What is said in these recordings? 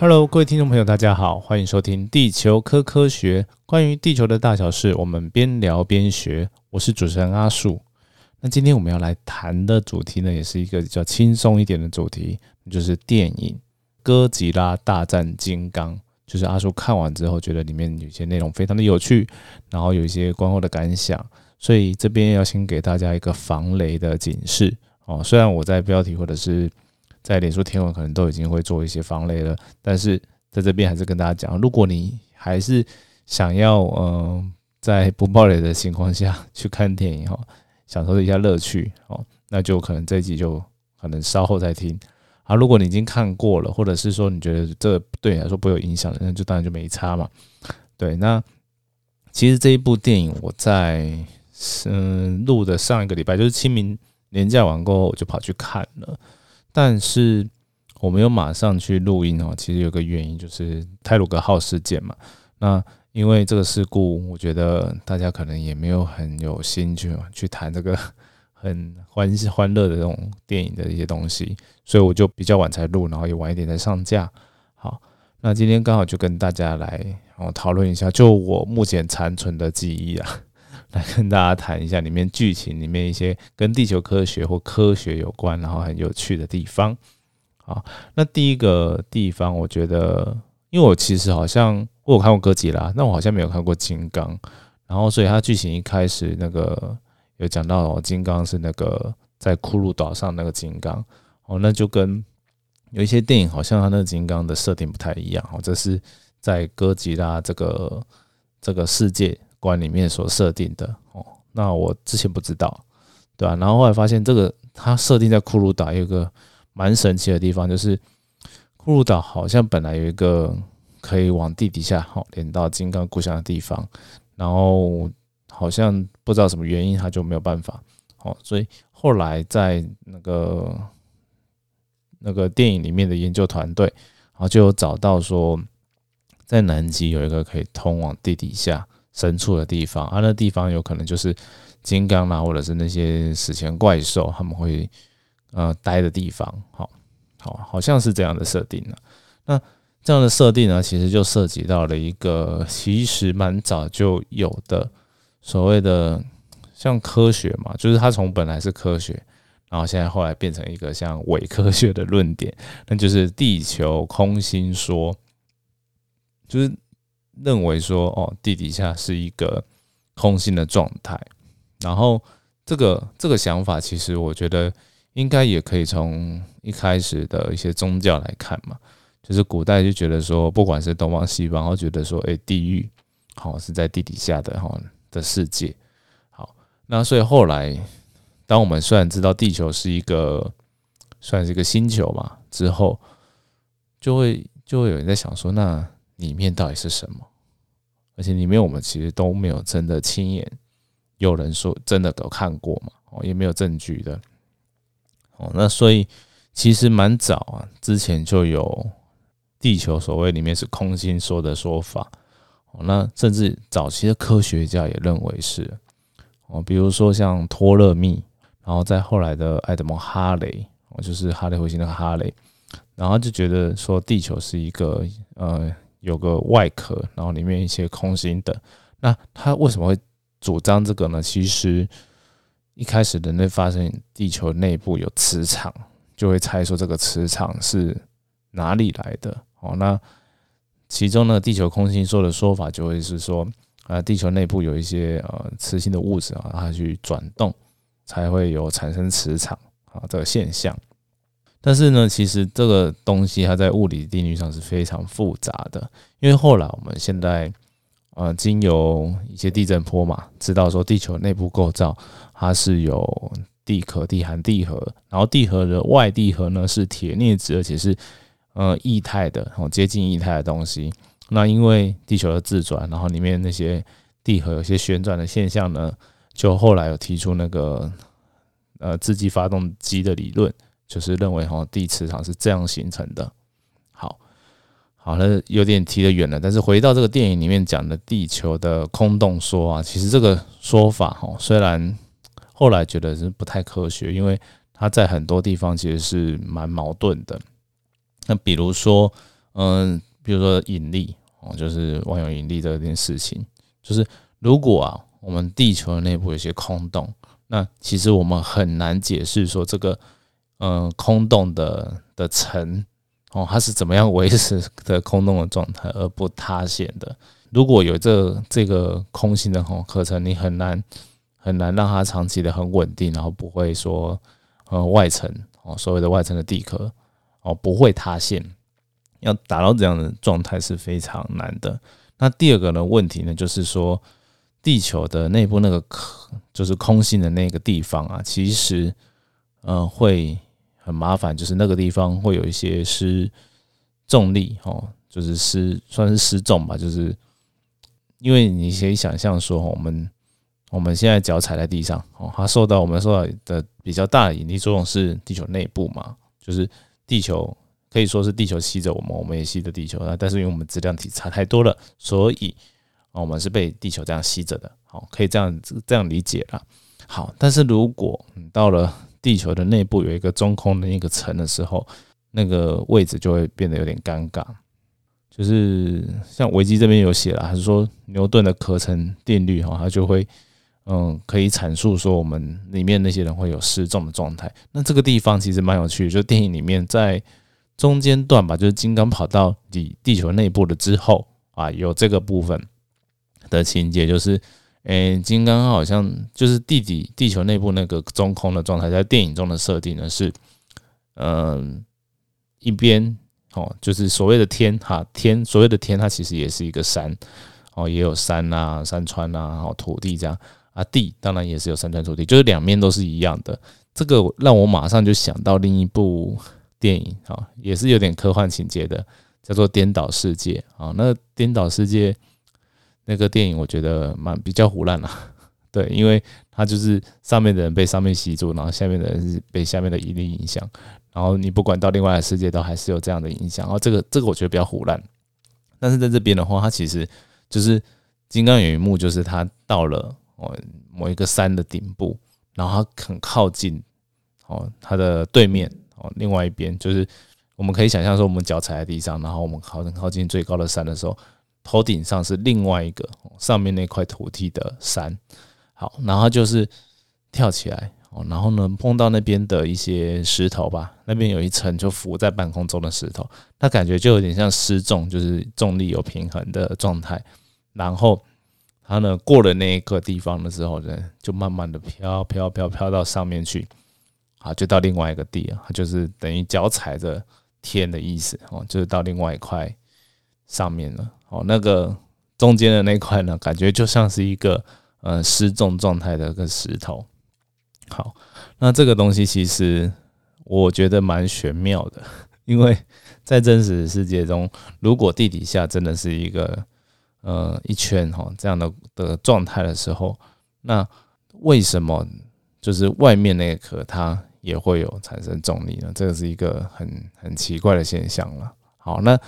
Hello，各位听众朋友，大家好，欢迎收听《地球科科学》，关于地球的大小事，我们边聊边学。我是主持人阿树。那今天我们要来谈的主题呢，也是一个比较轻松一点的主题，就是电影《哥吉拉大战金刚》。就是阿树看完之后，觉得里面有些内容非常的有趣，然后有一些观后的感想，所以这边要先给大家一个防雷的警示哦。虽然我在标题或者是在脸书天文可能都已经会做一些防雷了，但是在这边还是跟大家讲，如果你还是想要嗯在不暴雷的情况下 去看电影哈，享受一下乐趣哦，那就可能这一集就可能稍后再听。啊，如果你已经看过了，或者是说你觉得这对你来说不有影响的，那就当然就没差嘛。对，那其实这一部电影我在嗯录的上一个礼拜，就是清明年假完过后，我就跑去看了。但是我没有马上去录音哦，其实有个原因就是泰鲁格号事件嘛。那因为这个事故，我觉得大家可能也没有很有心去去谈这个。很欢欢乐的这种电影的一些东西，所以我就比较晚才录，然后也晚一点才上架。好，那今天刚好就跟大家来哦讨论一下，就我目前残存的记忆啊，来跟大家谈一下里面剧情里面一些跟地球科学或科学有关，然后很有趣的地方。好，那第一个地方，我觉得，因为我其实好像我有看过哥吉拉，那我好像没有看过金刚，然后所以它剧情一开始那个。有讲到哦金刚是那个在骷髅岛上那个金刚哦，那就跟有一些电影好像他那个金刚的设定不太一样哦，这是在哥吉拉这个这个世界观里面所设定的哦。那我之前不知道，对吧？然后后来发现这个它设定在骷髅岛有个蛮神奇的地方，就是骷髅岛好像本来有一个可以往地底下好连到金刚故乡的地方，然后。好像不知道什么原因，他就没有办法哦，所以后来在那个那个电影里面的研究团队，然后就有找到说，在南极有一个可以通往地底下深处的地方，啊，那地方有可能就是金刚啊，或者是那些史前怪兽他们会呃待的地方，好，好，好像是这样的设定呢。那这样的设定呢，其实就涉及到了一个其实蛮早就有的。所谓的像科学嘛，就是它从本来是科学，然后现在后来变成一个像伪科学的论点，那就是地球空心说，就是认为说哦，地底下是一个空心的状态。然后这个这个想法，其实我觉得应该也可以从一开始的一些宗教来看嘛，就是古代就觉得说，不管是东方西方，然后觉得说，哎，地狱好是在地底下的哈。的世界，好，那所以后来，当我们虽然知道地球是一个算是一个星球嘛，之后就会就会有人在想说，那里面到底是什么？而且里面我们其实都没有真的亲眼有人说真的都看过嘛，哦，也没有证据的，哦，那所以其实蛮早啊，之前就有地球所谓里面是空心说的说法。哦，那甚至早期的科学家也认为是哦，比如说像托勒密，然后在后来的爱德蒙哈雷，哦，就是哈雷彗星那个哈雷，然后就觉得说地球是一个呃有个外壳，然后里面一些空心的。那他为什么会主张这个呢？其实一开始人类发现地球内部有磁场，就会猜说这个磁场是哪里来的。哦，那。其中呢，地球空心说的说法就会是说，啊，地球内部有一些呃磁性的物质啊，它去转动，才会有产生磁场啊这个现象。但是呢，其实这个东西它在物理定律上是非常复杂的，因为后来我们现在呃经由一些地震波嘛，知道说地球内部构造它是有地壳、地含地核，然后地核的外地核呢是铁镍质，而且是。呃，液态的，哦，接近液态的东西。那因为地球的自转，然后里面那些地核有些旋转的现象呢，就后来有提出那个呃自己发动机的理论，就是认为哈地磁场是这样形成的。好，好了，有点提得远了。但是回到这个电影里面讲的地球的空洞说啊，其实这个说法哈，虽然后来觉得是不太科学，因为它在很多地方其实是蛮矛盾的。那比如说，嗯，比如说引力哦，就是万有引力这件事情，就是如果啊，我们地球的内部有些空洞，那其实我们很难解释说这个嗯空洞的的层哦，它是怎么样维持的空洞的状态而不塌陷的。如果有这这个空心的哦课程，你很难很难让它长期的很稳定，然后不会说呃外层哦所谓的外层的地壳哦不会塌陷，要达到这样的状态是非常难的。那第二个呢问题呢就是说，地球的内部那个壳就是空心的那个地方啊，其实呃会很麻烦，就是那个地方会有一些失重力哦，就是失算是失重吧，就是。因为你可以想象说，我们我们现在脚踩在地上，哦，它受到我们受到的比较大的引力作用是地球内部嘛，就是地球可以说是地球吸着我们，我们也吸着地球啊。但是因为我们质量体差太多了，所以啊，我们是被地球这样吸着的，好，可以这样这样理解了。好，但是如果你到了地球的内部有一个中空的一个层的时候，那个位置就会变得有点尴尬。就是像维基这边有写了，还是说牛顿的壳层定律哈，它就会嗯可以阐述说我们里面那些人会有失重的状态。那这个地方其实蛮有趣的，就电影里面在中间段吧，就是金刚跑到地地球内部了之后啊，有这个部分的情节，就是诶，金刚好像就是地底地球内部那个中空的状态，在电影中的设定呢是嗯一边。哦，就是所谓的天哈天，所谓的天，它其实也是一个山哦，也有山啊、山川啊，然后土地这样啊，地当然也是有山川土地，就是两面都是一样的。这个让我马上就想到另一部电影啊，也是有点科幻情节的，叫做《颠倒世界》啊。那《颠倒世界》那个电影，我觉得蛮比较胡乱啦，对，因为它就是上面的人被上面吸住，然后下面的人是被下面的引力影响。然后你不管到另外的世界，都还是有这样的影响。然后这个这个我觉得比较胡乱，但是在这边的话，它其实就是金刚有一幕，就是他到了哦某一个山的顶部，然后他很靠近哦他的对面哦另外一边，就是我们可以想象说，我们脚踩在地上，然后我们靠很靠近最高的山的时候，头顶上是另外一个上面那块土地的山。好，然后就是跳起来。哦，然后呢，碰到那边的一些石头吧，那边有一层就浮在半空中的石头，它感觉就有点像失重，就是重力有平衡的状态。然后它呢过了那一个地方的时候呢，就慢慢的飘飘飘飘到上面去，啊，就到另外一个地啊，就是等于脚踩着天的意思哦，就是到另外一块上面了。哦，那个中间的那块呢，感觉就像是一个呃失重状态的一个石头。好，那这个东西其实我觉得蛮玄妙的，因为在真实世界中，如果地底下真的是一个呃一圈哈这样的的状态的时候，那为什么就是外面那个壳它也会有产生重力呢？这个是一个很很奇怪的现象了。好，那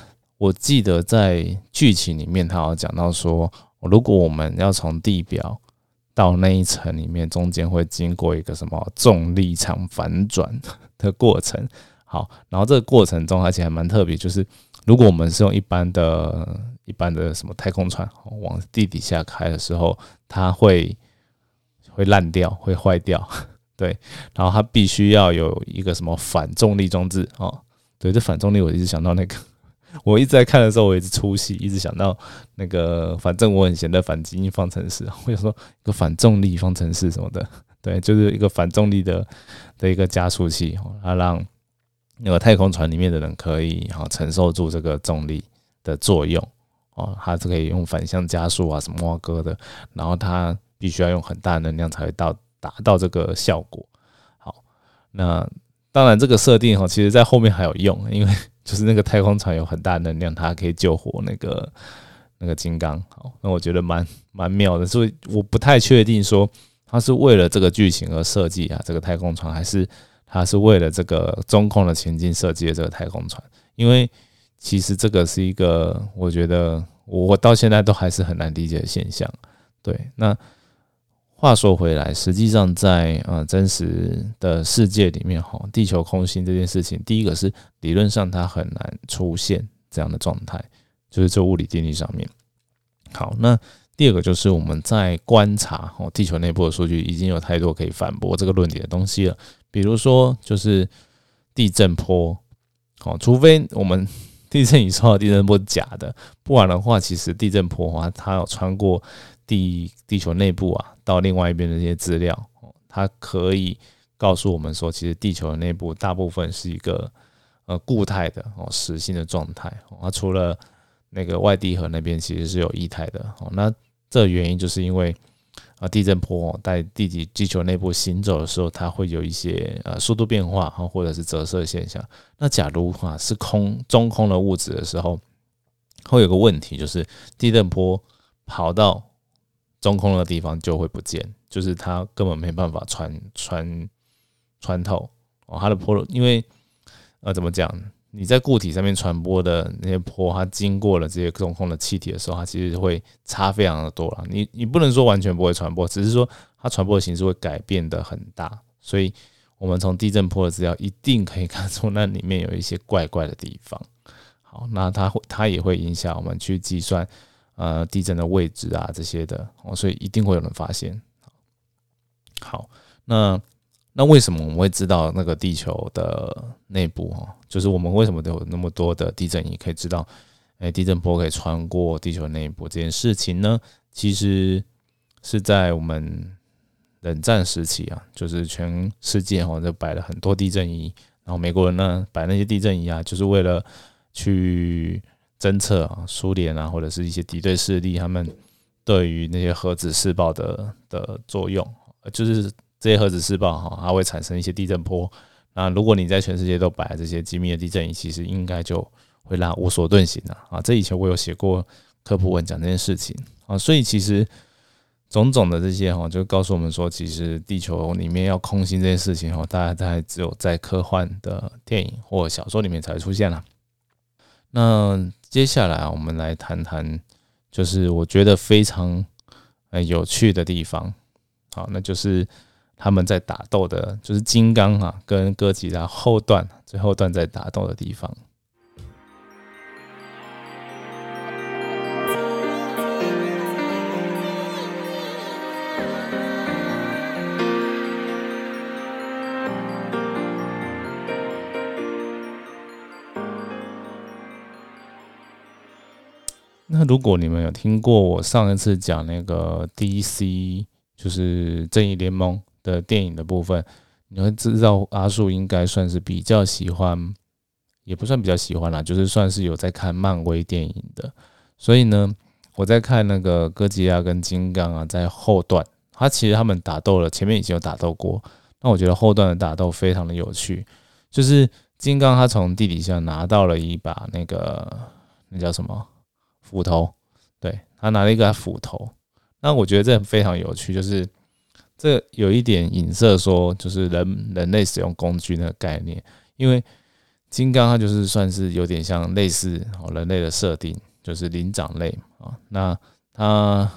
我记得在剧情里面，他有讲到说，如果我们要从地表到那一层里面，中间会经过一个什么重力场反转的过程。好，然后这个过程中，而且还蛮特别，就是如果我们是用一般的、一般的什么太空船往地底下开的时候，它会会烂掉、会坏掉。对，然后它必须要有一个什么反重力装置哦。对，这反重力，我一直想到那个。我一直在看的时候，我一直出戏，一直想到那个，反正我很闲的反基因方程式，或者说一个反重力方程式什么的，对，就是一个反重力的的一个加速器，它让那个太空船里面的人可以哈承受住这个重力的作用哦，它是可以用反向加速啊什么哇哥的，然后它必须要用很大能量才会到达到这个效果。好，那当然这个设定哈，其实在后面还有用，因为。就是那个太空船有很大能量，它可以救活那个那个金刚。好，那我觉得蛮蛮妙的，所以我不太确定说它是为了这个剧情而设计啊，这个太空船，还是它是为了这个中控的前进设计的这个太空船？因为其实这个是一个，我觉得我到现在都还是很难理解的现象。对，那。话说回来，实际上在呃真实的世界里面，哈，地球空心这件事情，第一个是理论上它很难出现这样的状态，就是这物理定律上面。好，那第二个就是我们在观察哦，地球内部的数据已经有太多可以反驳这个论点的东西了，比如说就是地震波，哦，除非我们 地震仪说的地震波是假的，不然的话，其实地震波的话，它有穿过地地球内部啊，到另外一边的这些资料，它可以告诉我们说，其实地球的内部大部分是一个呃固态的哦，实心的状态，它除了那个外地核那边其实是有液态的哦，那这原因就是因为啊地震波在地底地球内部行走的时候，它会有一些呃速度变化，或者是折射现象。那假如啊是空中空的物质的时候，会有个问题，就是地震波跑到中空的地方就会不见，就是它根本没办法穿穿穿透哦，它的波因为呃怎么讲？你在固体上面传播的那些波，它经过了这些中空的气体的时候，它其实会差非常的多了。你你不能说完全不会传播，只是说它传播的形式会改变的很大。所以，我们从地震波的资料一定可以看出那里面有一些怪怪的地方。好，那它会它也会影响我们去计算呃地震的位置啊这些的哦，所以一定会有人发现。好，那。那为什么我们会知道那个地球的内部哈？就是我们为什么都有那么多的地震仪可以知道，哎，地震波可以穿过地球内部这件事情呢？其实是在我们冷战时期啊，就是全世界哈就摆了很多地震仪，然后美国人呢摆那些地震仪啊，就是为了去侦测啊苏联啊或者是一些敌对势力他们对于那些核子试爆的的作用，就是。这些核子试爆哈，它会产生一些地震波。那如果你在全世界都摆这些机密的地震仪，其实应该就会让无所遁形了啊！这以前我有写过科普文讲这件事情啊，所以其实种种的这些哈，就告诉我们说，其实地球里面要空心这件事情哈，大概在只有在科幻的电影或小说里面才会出现了。那接下来我们来谈谈，就是我觉得非常呃有趣的地方，好，那就是。他们在打斗的，就是金刚啊，跟哥吉拉后段最后段在打斗的地方。如果你们有听过我上一次讲那个 DC，就是正义联盟。的电影的部分，你会知道阿树应该算是比较喜欢，也不算比较喜欢啦，就是算是有在看漫威电影的。所以呢，我在看那个哥吉拉跟金刚啊，在后段，他其实他们打斗了，前面已经有打斗过。那我觉得后段的打斗非常的有趣，就是金刚他从地底下拿到了一把那个那叫什么斧头，对他拿了一个斧头。那我觉得这非常有趣，就是。这有一点影射，说就是人人类使用工具那个概念，因为金刚它就是算是有点像类似人类的设定，就是灵长类啊。那它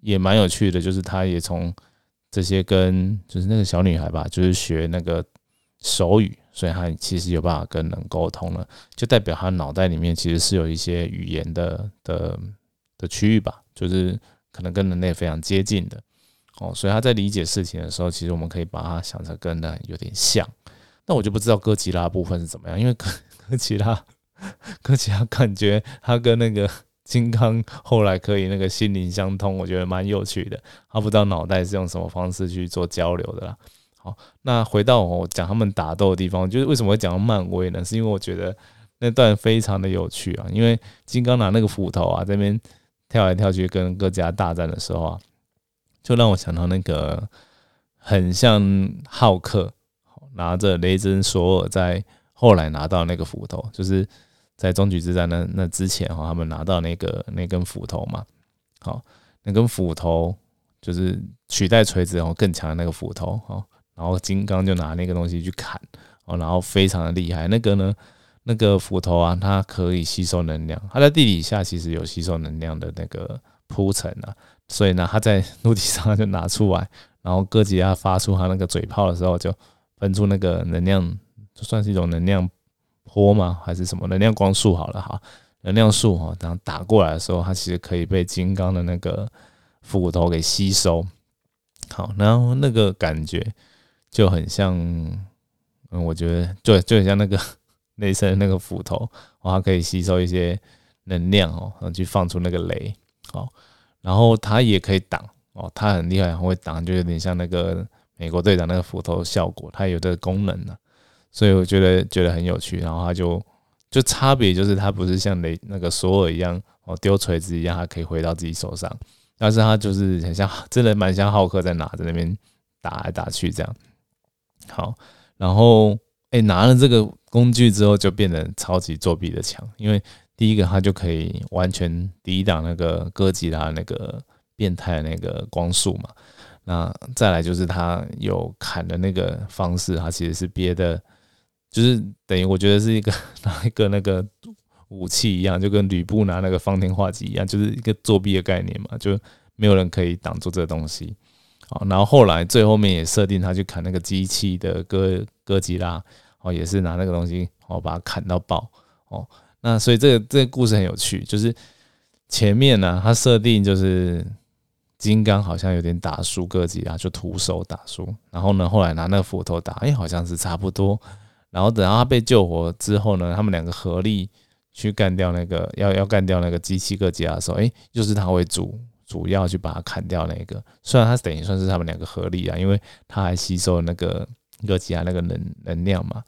也蛮有趣的，就是它也从这些跟就是那个小女孩吧，就是学那个手语，所以他其实有办法跟人沟通了，就代表他脑袋里面其实是有一些语言的的的区域吧，就是可能跟人类非常接近的。哦，所以他在理解事情的时候，其实我们可以把它想成跟人有点像。那我就不知道哥吉拉部分是怎么样，因为哥 哥吉拉哥吉拉感觉他跟那个金刚后来可以那个心灵相通，我觉得蛮有趣的。他不知道脑袋是用什么方式去做交流的啦。好，那回到我讲他们打斗的地方，就是为什么会讲到漫威呢？是因为我觉得那段非常的有趣啊，因为金刚拿那个斧头啊，这边跳来跳去跟各家大战的时候啊。就让我想到那个很像浩克拿着雷神索尔在后来拿到那个斧头，就是在终局之战那那之前哈，他们拿到那个那根斧头嘛，好，那根斧头就是取代锤子然后更强的那个斧头哦，然后金刚就拿那个东西去砍哦，然后非常的厉害。那个呢，那个斧头啊，它可以吸收能量，它在地底下其实有吸收能量的那个铺陈啊。所以呢，它在陆地上就拿出来，然后哥吉拉发出他那个嘴炮的时候，就喷出那个能量，就算是一种能量波吗？还是什么能量光束？好了哈，能量束哈，然后打过来的时候，它其实可以被金刚的那个斧头给吸收。好，然后那个感觉就很像，嗯，我觉得就就很像那个 雷神那个斧头，它可以吸收一些能量哦，然后去放出那个雷。哦，然后它也可以挡哦，它很厉害，很会挡，就有点像那个美国队长那个斧头效果，它有这个功能呢。所以我觉得觉得很有趣，然后它就就差别就是它不是像雷那个索尔一样哦丢锤子一样，它可以回到自己手上，但是它就是很像真的蛮像浩克在拿着那边打来打去这样。好，然后哎拿了这个工具之后就变得超级作弊的强，因为第一个它就可以完全抵挡那个哥吉拉那个变态那个光束嘛，那再来就是它有砍的那个方式，它其实是憋的。就是等于我觉得是一个 拿一个那个武器一样，就跟吕布拿那个方天画戟一样，就是一个作弊的概念嘛，就没有人可以挡住这个东西。好，然后后来最后面也设定他去砍那个机器的哥哥吉拉，哦，也是拿那个东西哦把它砍到爆哦。那所以这个这个故事很有趣，就是前面呢他设定就是金刚好像有点打输哥吉拉，就徒手打输，然后呢后来拿那个斧头打，哎，好像是差不多。然后等到他被救活之后呢，他们两个合力去干掉那个要要干掉那个机器哥吉拉的时候，哎，就是他为主主要去把它砍掉那个。虽然它等于算是他们两个合力啊，因为它还吸收那个哥吉拉那个能能量嘛，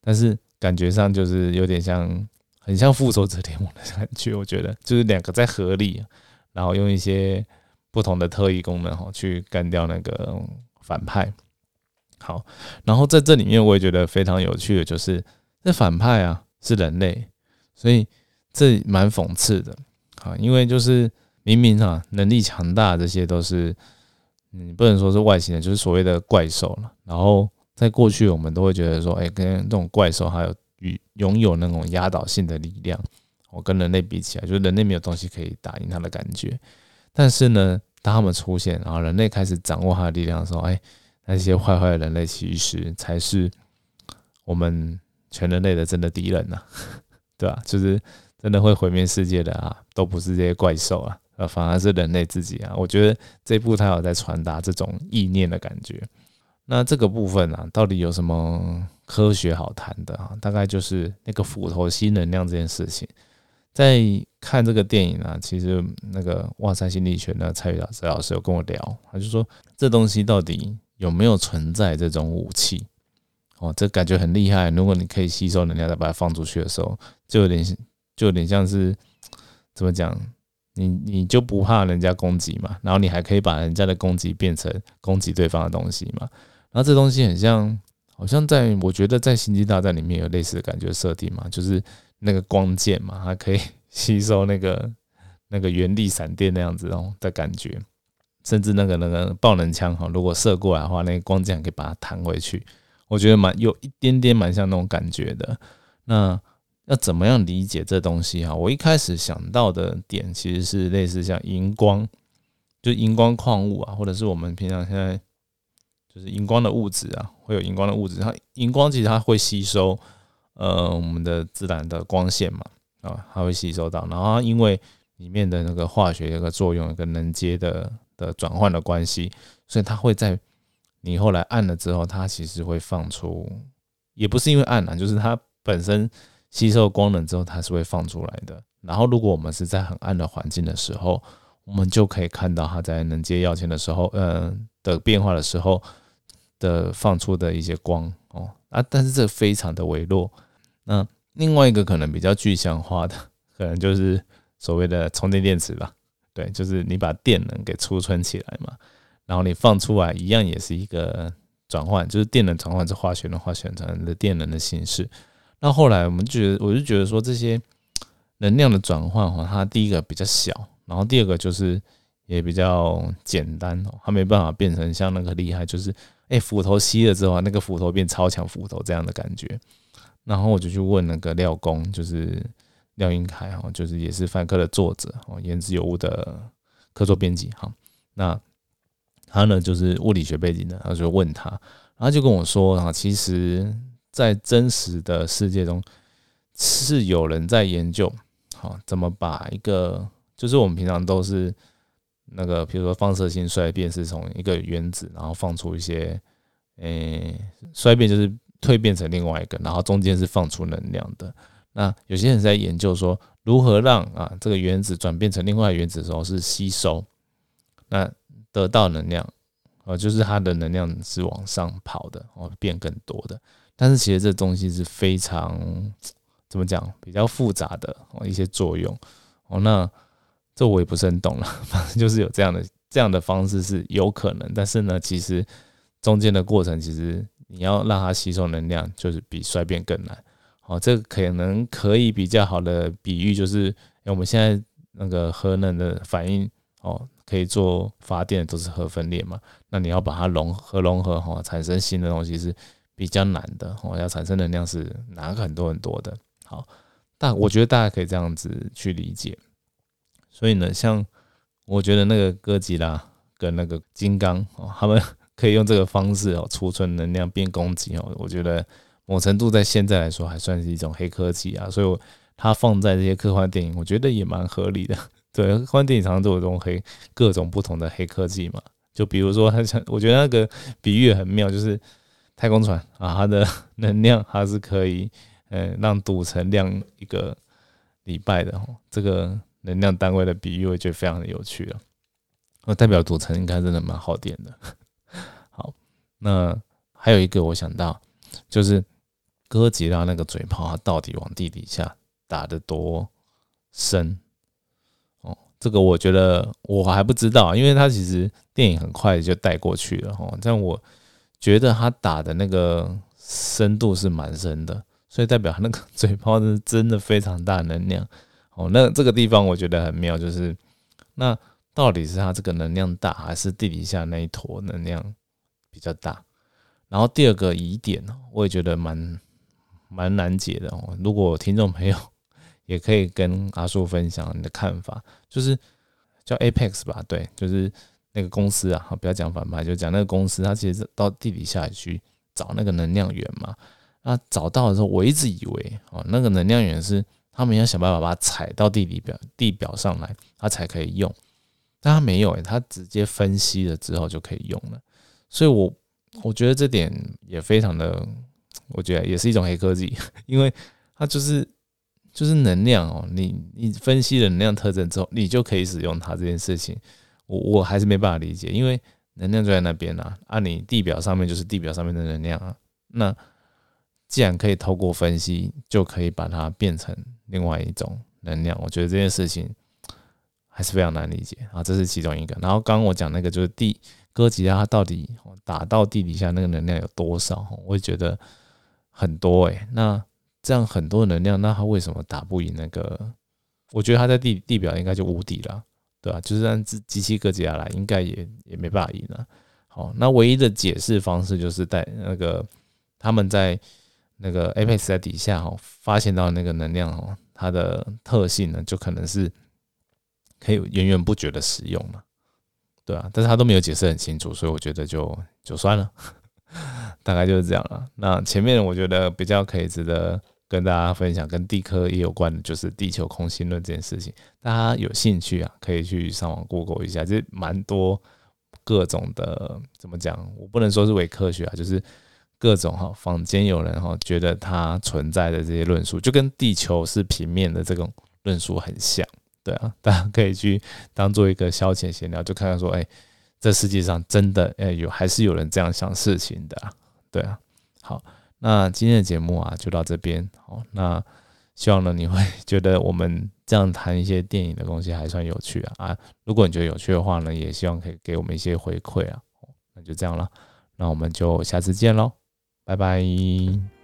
但是感觉上就是有点像很像复仇者联盟的感觉。我觉得就是两个在合力，然后用一些不同的特异功能哈去干掉那个反派。好，然后在这里面我也觉得非常有趣的，就是这反派啊是人类，所以这蛮讽刺的啊，因为就是明明啊能力强大，这些都是你不能说是外星人，就是所谓的怪兽了。然后在过去我们都会觉得说，哎，跟这种怪兽还有与拥有那种压倒性的力量，我跟人类比起来，就是人类没有东西可以打赢他的感觉。但是呢，当他们出现，然后人类开始掌握他的力量的时候，哎。那些坏坏的人类其实才是我们全人类的真的敌人呐，对吧？就是真的会毁灭世界的啊，都不是这些怪兽啊，反而是人类自己啊。我觉得这部它有在传达这种意念的感觉。那这个部分啊，到底有什么科学好谈的啊？大概就是那个斧头吸能量这件事情。在看这个电影啊，其实那个哇塞心理学的蔡宇老师老师有跟我聊，他就说这东西到底。有没有存在这种武器？哦，这感觉很厉害。如果你可以吸收能量，再把它放出去的时候，就有点，就有点像是怎么讲？你你就不怕人家攻击嘛？然后你还可以把人家的攻击变成攻击对方的东西嘛？然后这东西很像，好像在我觉得在星际大战里面有类似的感觉设定嘛，就是那个光剑嘛，它可以 吸收那个那个原力闪电那样子哦的感觉。甚至那个那个爆能枪哈，如果射过来的话，那个光剑可以把它弹回去。我觉得蛮有一点点蛮像那种感觉的。那要怎么样理解这东西哈？我一开始想到的点其实是类似像荧光，就荧光矿物啊，或者是我们平常现在就是荧光的物质啊，会有荧光的物质。它荧光其实它会吸收呃我们的自然的光线嘛啊，它会吸收到。然后因为里面的那个化学一个作用，一个能接的。的转换的关系，所以它会在你后来按了之后，它其实会放出，也不是因为按了，就是它本身吸收光能之后，它是会放出来的。然后如果我们是在很暗的环境的时候，我们就可以看到它在能接药签的时候，呃的变化的时候的放出的一些光哦啊，但是这非常的微弱。那另外一个可能比较具象化的，可能就是所谓的充电电池吧。对，就是你把电能给储存起来嘛，然后你放出来，一样也是一个转换，就是电能转换成化学能、化学能的电能的形式。那后来我们觉得，我就觉得说这些能量的转换哈，它第一个比较小，然后第二个就是也比较简单哦，它没办法变成像那个厉害，就是哎斧头吸了之后，那个斧头变超强斧头这样的感觉。然后我就去问那个廖工，就是。廖英凯哈，就是也是范科的作者哦，言之有物的客座编辑哈。那他呢，就是物理学背景的，他就问他，然后就跟我说啊，其实，在真实的世界中是有人在研究好，怎么把一个就是我们平常都是那个，比如说放射性衰变是从一个原子，然后放出一些，诶，衰变就是蜕变成另外一个，然后中间是放出能量的。那有些人在研究说，如何让啊这个原子转变成另外原子的时候是吸收，那得到能量，呃，就是它的能量是往上跑的，哦，变更多的。但是其实这东西是非常怎么讲，比较复杂的哦一些作用哦。那这我也不是很懂了，反正就是有这样的这样的方式是有可能，但是呢，其实中间的过程，其实你要让它吸收能量，就是比衰变更难。哦，这可能可以比较好的比喻就是，我们现在那个核能的反应哦，可以做发电都是核分裂嘛，那你要把它融合融合哈，产生新的东西是比较难的哦，要产生能量是难很多很多的。好，大我觉得大家可以这样子去理解。所以呢，像我觉得那个哥吉拉跟那个金刚哦，他们可以用这个方式哦，储存能量变攻击哦，我觉得。某程度在现在来说还算是一种黑科技啊，所以它放在这些科幻电影，我觉得也蛮合理的。对，科幻电影常常都有这种黑各种不同的黑科技嘛。就比如说，它像我觉得那个比喻很妙，就是太空船啊，它的 能量它是可以呃让赌城亮一个礼拜的哦。这个能量单位的比喻，我觉得非常的有趣了。那代表赌城应该真的蛮耗电的。好，那还有一个我想到就是。哥吉拉那个嘴炮，它到底往地底下打的多深？哦，这个我觉得我还不知道，因为它其实电影很快就带过去了哦。但我觉得他打的那个深度是蛮深的，所以代表他那个嘴炮是真的非常大能量哦。那这个地方我觉得很妙，就是那到底是他这个能量大，还是地底下那一坨能量比较大？然后第二个疑点，我也觉得蛮。蛮难解的哦。如果听众朋友也可以跟阿叔分享你的看法，就是叫 Apex 吧，对，就是那个公司啊，不要讲反派，就讲那个公司，它其实是到地底下去找那个能量源嘛。那找到的时候，我一直以为哦，那个能量源是他们要想办法把它踩到地底表地表上来，它才可以用。但他没有诶，他直接分析了之后就可以用了。所以我我觉得这点也非常的。我觉得也是一种黑科技，因为它就是就是能量哦。你你分析了能量特征之后，你就可以使用它这件事情。我我还是没办法理解，因为能量就在那边啊，啊，你地表上面就是地表上面的能量啊。那既然可以透过分析，就可以把它变成另外一种能量，我觉得这件事情还是非常难理解啊。这是其中一个。然后刚刚我讲那个就是地哥吉拉，它到底打到地底下那个能量有多少？我觉得。很多诶，那这样很多能量，那他为什么打不赢那个？我觉得他在地地表应该就无敌了，对吧？就是按机机器哥吉拉来，应该也也没办法赢了。好，那唯一的解释方式就是在那个他们在那个 Apex 在底下哈，发现到那个能量哦，它的特性呢，就可能是可以源源不绝的使用了，对啊，但是他都没有解释很清楚，所以我觉得就就算了。大概就是这样了。那前面我觉得比较可以值得跟大家分享，跟地科也有关的，就是地球空心论这件事情。大家有兴趣啊，可以去上网 Google 一下，这蛮多各种的，怎么讲？我不能说是伪科学啊，就是各种哈，坊间有人哈觉得它存在的这些论述，就跟地球是平面的这种论述很像。对啊，大家可以去当做一个消遣闲聊，就看看说，哎，这世界上真的哎有还是有人这样想事情的。对啊，好，那今天的节目啊就到这边。好，那希望呢你会觉得我们这样谈一些电影的东西还算有趣啊啊！如果你觉得有趣的话呢，也希望可以给我们一些回馈啊。那就这样了，那我们就下次见喽，拜拜。